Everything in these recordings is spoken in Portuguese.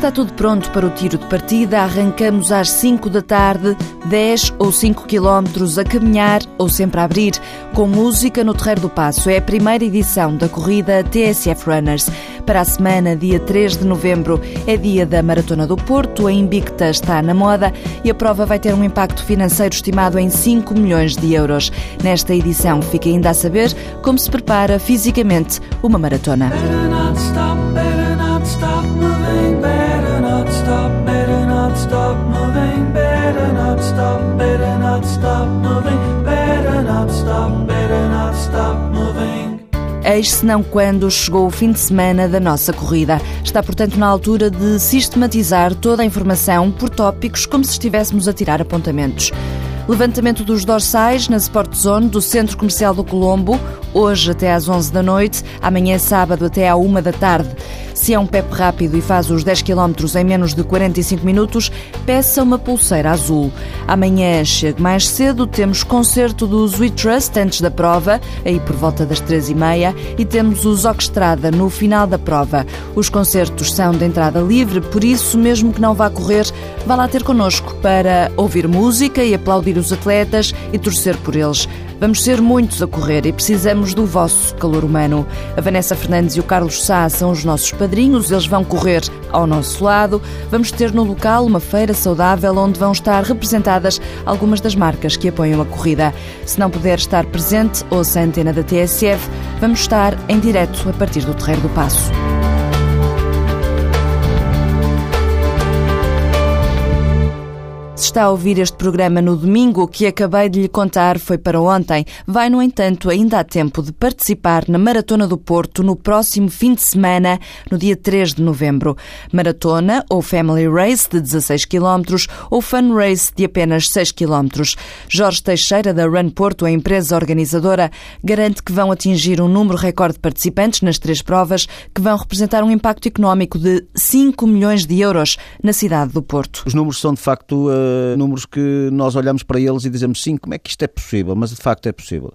Está tudo pronto para o tiro de partida. Arrancamos às 5 da tarde, 10 ou 5 quilómetros a caminhar ou sempre a abrir, com música no Terreiro do Passo. É a primeira edição da corrida TSF Runners. Para a semana, dia 3 de novembro, é dia da Maratona do Porto. A Invicta está na moda e a prova vai ter um impacto financeiro estimado em 5 milhões de euros. Nesta edição, fica ainda a saber como se prepara fisicamente uma maratona. Stop moving, better not stop, better not stop moving, better not stop, better not stop moving. Eis se não quando chegou o fim de semana da nossa corrida. Está, portanto, na altura de sistematizar toda a informação por tópicos, como se estivéssemos a tirar apontamentos. Levantamento dos dorsais na Sport Zone do Centro Comercial do Colombo, hoje até às 11 da noite, amanhã sábado até à 1 da tarde. Se é um PEP rápido e faz os 10 km em menos de 45 minutos, peça uma pulseira azul. Amanhã chegue mais cedo, temos concerto do Sweet Trust antes da prova, aí por volta das 3h30, e temos o Zoxtrada no final da prova. Os concertos são de entrada livre, por isso, mesmo que não vá correr, vá lá ter connosco para ouvir música e aplaudir os atletas e torcer por eles. Vamos ser muitos a correr e precisamos do vosso calor humano. A Vanessa Fernandes e o Carlos Sá são os nossos padrinhos, eles vão correr ao nosso lado. Vamos ter no local uma feira saudável onde vão estar representadas algumas das marcas que apoiam a corrida. Se não puder estar presente, ouça a antena da TSF. Vamos estar em direto a partir do Terreiro do Passo. Se está a ouvir este programa no domingo, o que acabei de lhe contar foi para ontem. Vai, no entanto, ainda há tempo de participar na Maratona do Porto no próximo fim de semana, no dia 3 de novembro. Maratona ou Family Race de 16 km ou Fun Race de apenas 6 km. Jorge Teixeira, da Run Porto, a empresa organizadora, garante que vão atingir um número recorde de participantes nas três provas, que vão representar um impacto económico de 5 milhões de euros na cidade do Porto. Os números são, de facto, uh eh, números que nós olhamos para eles e dizemos sim, como é que isto é possível? Mas de facto é possível.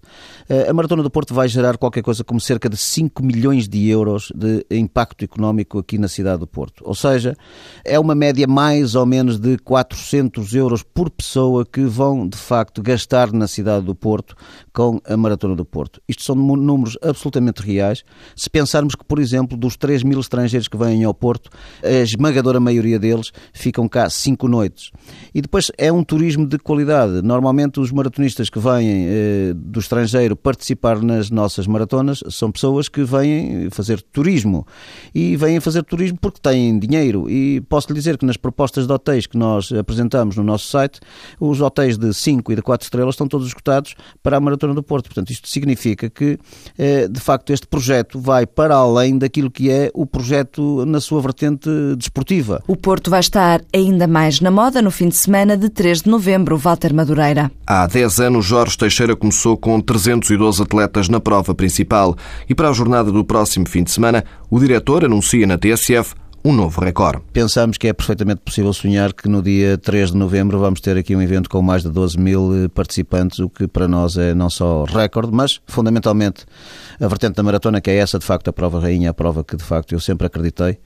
Uh, a Maratona do Porto vai gerar qualquer coisa como cerca de 5 milhões de euros de impacto económico aqui na cidade do Porto. Ou seja, é uma média mais ou menos de 400 euros por pessoa que vão de facto gastar na cidade do Porto com a Maratona do Porto. Isto são números absolutamente reais. Se pensarmos que, por exemplo, dos 3 mil estrangeiros que vêm ao Porto, a esmagadora maioria deles ficam cá cinco noites. E depois é um turismo de qualidade. Normalmente os maratonistas que vêm eh, do estrangeiro participar nas nossas maratonas são pessoas que vêm fazer turismo. E vêm fazer turismo porque têm dinheiro. E posso lhe dizer que nas propostas de hotéis que nós apresentamos no nosso site, os hotéis de 5 e de 4 estrelas estão todos esgotados para a Maratona do Porto. Portanto, isto significa que, eh, de facto, este projeto vai para além daquilo que é o projeto na sua vertente desportiva. O Porto vai estar ainda mais na moda no fim de semana semana de 3 de novembro, Walter Madureira. Há 10 anos, Jorge Teixeira começou com 312 atletas na prova principal e para a jornada do próximo fim de semana, o diretor anuncia na TSF um novo recorde. Pensamos que é perfeitamente possível sonhar que no dia 3 de novembro vamos ter aqui um evento com mais de 12 mil eh, participantes, o que para nós é não só recorde, mas fundamentalmente a vertente da maratona, que é essa de facto a prova rainha, a prova que de facto eu sempre acreditei.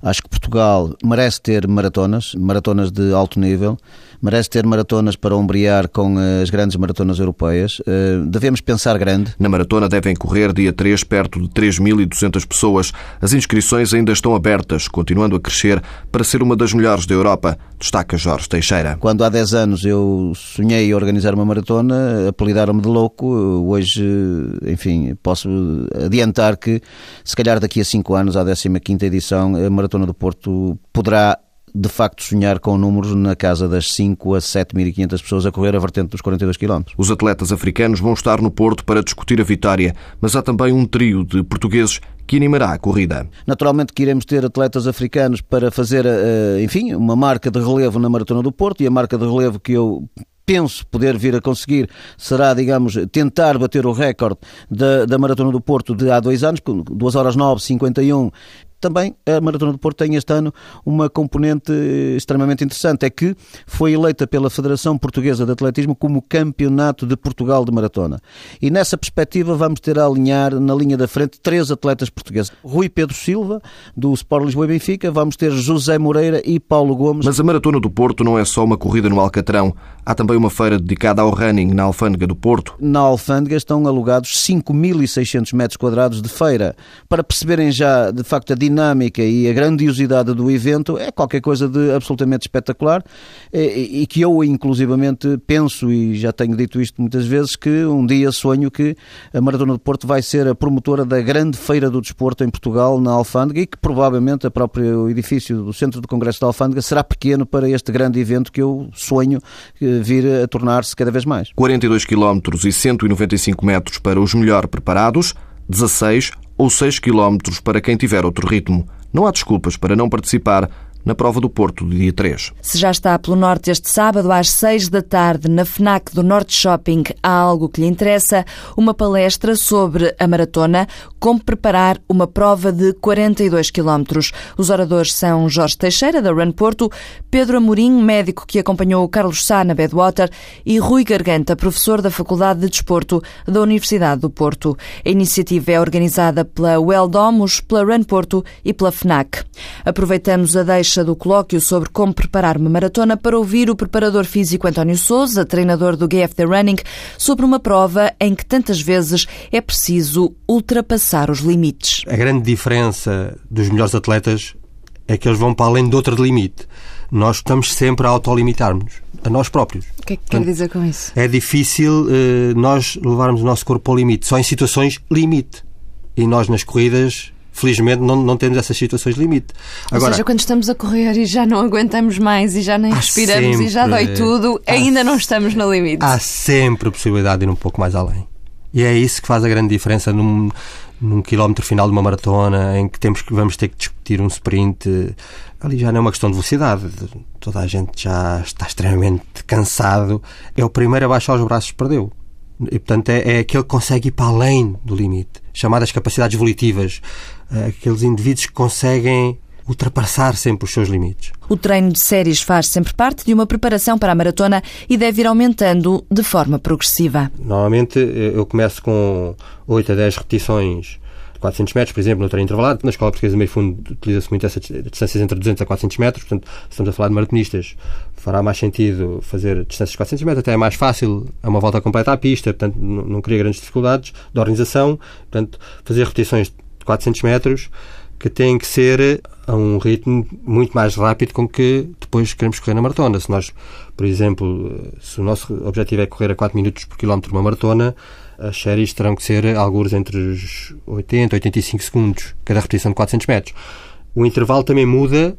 Acho que Portugal merece ter maratonas, maratonas de alto nível, merece ter maratonas para ombrear com as grandes maratonas europeias. Eh, devemos pensar grande. Na maratona devem correr dia 3 perto de 3.200 pessoas. As inscrições ainda estão abertas, continuando a crescer para ser uma das melhores da Europa, destaca Jorge Teixeira. Quando há 10 anos eu sonhei organizar uma maratona, apelidaram-me de louco. Hoje, enfim, posso adiantar que se calhar daqui a 5 anos, à 15ª edição, a Maratona do Porto poderá de facto sonhar com números na casa das 5 a 7.500 pessoas a correr a vertente dos 42 km. Os atletas africanos vão estar no Porto para discutir a vitória, mas há também um trio de portugueses que animará a corrida. Naturalmente que iremos ter atletas africanos para fazer, eh, enfim, uma marca de relevo na Maratona do Porto e a marca de relevo que eu penso poder vir a conseguir será, digamos, tentar bater o recorde da, da Maratona do Porto de há dois anos, 2 horas 9, 51 também a Maratona do Porto tem este ano uma componente extremamente interessante, é que foi eleita pela Federação Portuguesa de Atletismo como Campeonato de Portugal de Maratona. E nessa perspectiva vamos ter a alinhar na linha da frente três atletas portugueses. Rui Pedro Silva, do Sport Lisboa e Benfica, vamos ter José Moreira e Paulo Gomes. Mas a Maratona do Porto não é só uma corrida no Alcatrão. Há também uma feira dedicada ao running na Alfândega do Porto. Na Alfândega estão alugados 5.600 metros quadrados de feira. Para perceberem já, de facto, a dinâmica e a grandiosidade do evento, é qualquer coisa de absolutamente espetacular e que eu, inclusivamente, penso, e já tenho dito isto muitas vezes, que um dia sonho que a Maratona do Porto vai ser a promotora da grande feira do desporto em Portugal, na Alfândega, e que provavelmente o próprio edifício do Centro de Congresso da Alfândega será pequeno para este grande evento que eu sonho eh, vir a tornar-se cada vez mais. 42 km e 195 metros para os melhor preparados, 16 ou 6 km para quem tiver outro ritmo. Não há desculpas para não participar na prova do Porto do dia 3. Se já está pelo Norte este sábado às 6 da tarde na FNAC do Norte Shopping há algo que lhe interessa, uma palestra sobre a maratona, como preparar uma prova de 42 km. Os oradores são Jorge Teixeira, da Run Porto, Pedro Amorim, médico que acompanhou o Carlos Sá na Bedwater e Rui Garganta, professor da Faculdade de Desporto da Universidade do Porto. A iniciativa é organizada pela Well Domus, pela Run Porto e pela FNAC. Aproveitamos a deixa do colóquio sobre como preparar uma maratona para ouvir o preparador físico António Souza, treinador do GFD Running, sobre uma prova em que tantas vezes é preciso ultrapassar os limites. A grande diferença dos melhores atletas é que eles vão para além de outro limite. Nós estamos sempre a autolimitarmos a nós próprios. O que é que quer dizer com isso? É difícil uh, nós levarmos o nosso corpo ao limite, só em situações limite. E nós nas corridas felizmente não, não temos essas situações limite. Agora, Ou seja, quando estamos a correr e já não aguentamos mais e já nem respiramos sempre, e já dói tudo, ainda não estamos no limite. Há sempre a possibilidade de ir um pouco mais além. E é isso que faz a grande diferença num, num quilómetro final de uma maratona em que temos que vamos ter que discutir um sprint. Ali já não é uma questão de velocidade. Toda a gente já está extremamente cansado. É o primeiro a baixar os braços perdeu. E, portanto, é, é aquele que consegue ir para além do limite. Chamadas capacidades volitivas. Eh, aqueles indivíduos que conseguem ultrapassar sempre os seus limites. O treino de séries faz sempre parte de uma preparação para a maratona e deve ir aumentando de forma progressiva. Normalmente eh, eu começo com 8 a 10 repetições 400 metros, por exemplo, no treino intervalado. Na escola portuguesa de meio fundo utiliza-se muito essas distâncias entre 200 a 400 metros. Portanto, se estamos a falar de maratonistas, fará mais sentido fazer distâncias de 400 metros. Até é mais fácil, é uma volta completa à pista, portanto, não cria grandes dificuldades de organização. Portanto, fazer repetições de 400 metros que têm que ser a um ritmo muito mais rápido com que depois queremos correr na maratona. Se nós, por exemplo, se o nosso objetivo é correr a 4 minutos por quilómetro uma maratona, as séries terão que ser alguns entre os 80 e 85 segundos, cada repetição de 400 metros. O intervalo também muda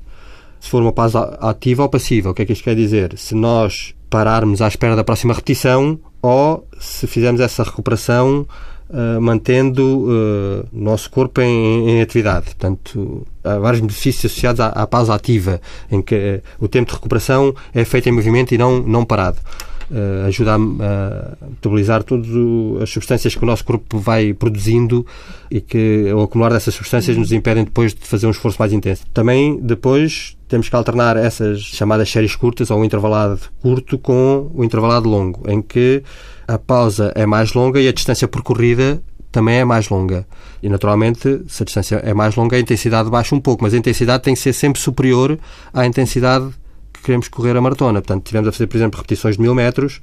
se for uma pausa ativa ou passiva. O que é que isto quer dizer? Se nós pararmos à espera da próxima repetição ou se fizermos essa recuperação uh, mantendo uh, o nosso corpo em, em, atividade. Portanto, há vários benefícios associados à, à pausa ativa, em que uh, o tempo de recuperação é feito em movimento e não, não parado uh, ajuda a, a metabolizar todas as substâncias que o nosso corpo vai produzindo e que o acumular dessas substâncias nos impedem depois de fazer um esforço mais intenso. Também depois temos que alternar essas chamadas séries curtas ou o intervalado curto com o intervalado longo, em que a pausa é mais longa e a distância percorrida também é mais longa. E, naturalmente, se a distância é mais longa, a intensidade baixa um pouco, mas a intensidade tem que ser sempre superior à intensidade que queremos correr a maratona. Portanto, tivemos a fazer, por exemplo, repetições de mil metros,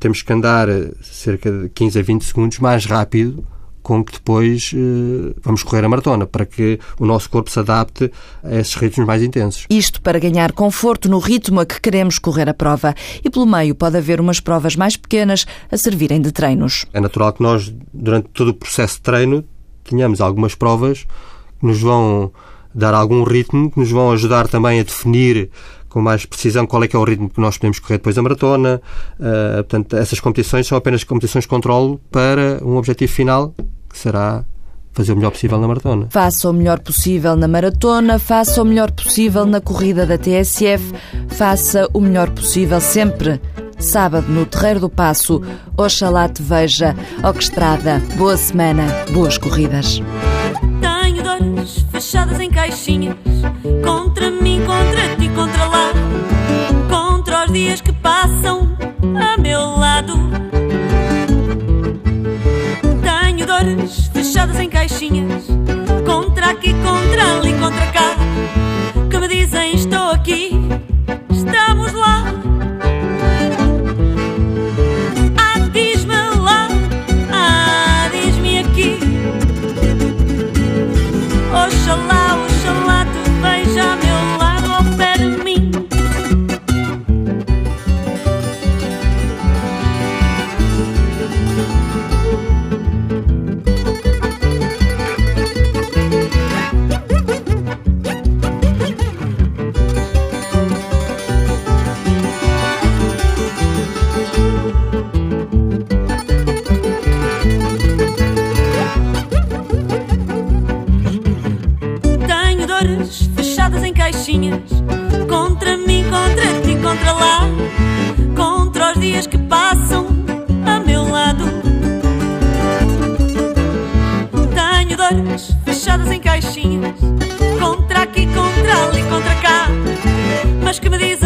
temos que andar cerca de 15 a 20 segundos mais rápido com que depois uh, vamos correr a maratona, para que o nosso corpo se adapte a esses ritmos mais intensos. Isto para ganhar conforto no ritmo a que queremos correr a prova. E pelo meio pode haver umas provas mais pequenas a servirem de treinos. É natural que nós, durante todo o processo de treino, tenhamos algumas provas que nos vão dar algum ritmo, que nos vão ajudar também a definir com mais precisão qual é que é o ritmo que nós podemos correr depois da maratona. Uh, portanto, essas competições são apenas competições de controle para um objetivo final, que será fazer o melhor possível na maratona. Faça o melhor possível na maratona, faça o melhor possível na corrida da TSF, faça o melhor possível sempre. Sábado no Terreiro do Passo, Oxalá te veja, Orquestrada. Boa semana, boas corridas. Tenho dores fechadas em caixinhas, contra mim, contra ti, contra lá, contra os dias que passam a meu lado. Contra aqui, contra lá. flores fechadas em caixinhas. Contra mim, contra ti, contra lá. Contra os dias que passam a meu lado. Tenho dores fechadas em caixinhas. Contra aqui, contra ali, contra cá. Mas que me dizem.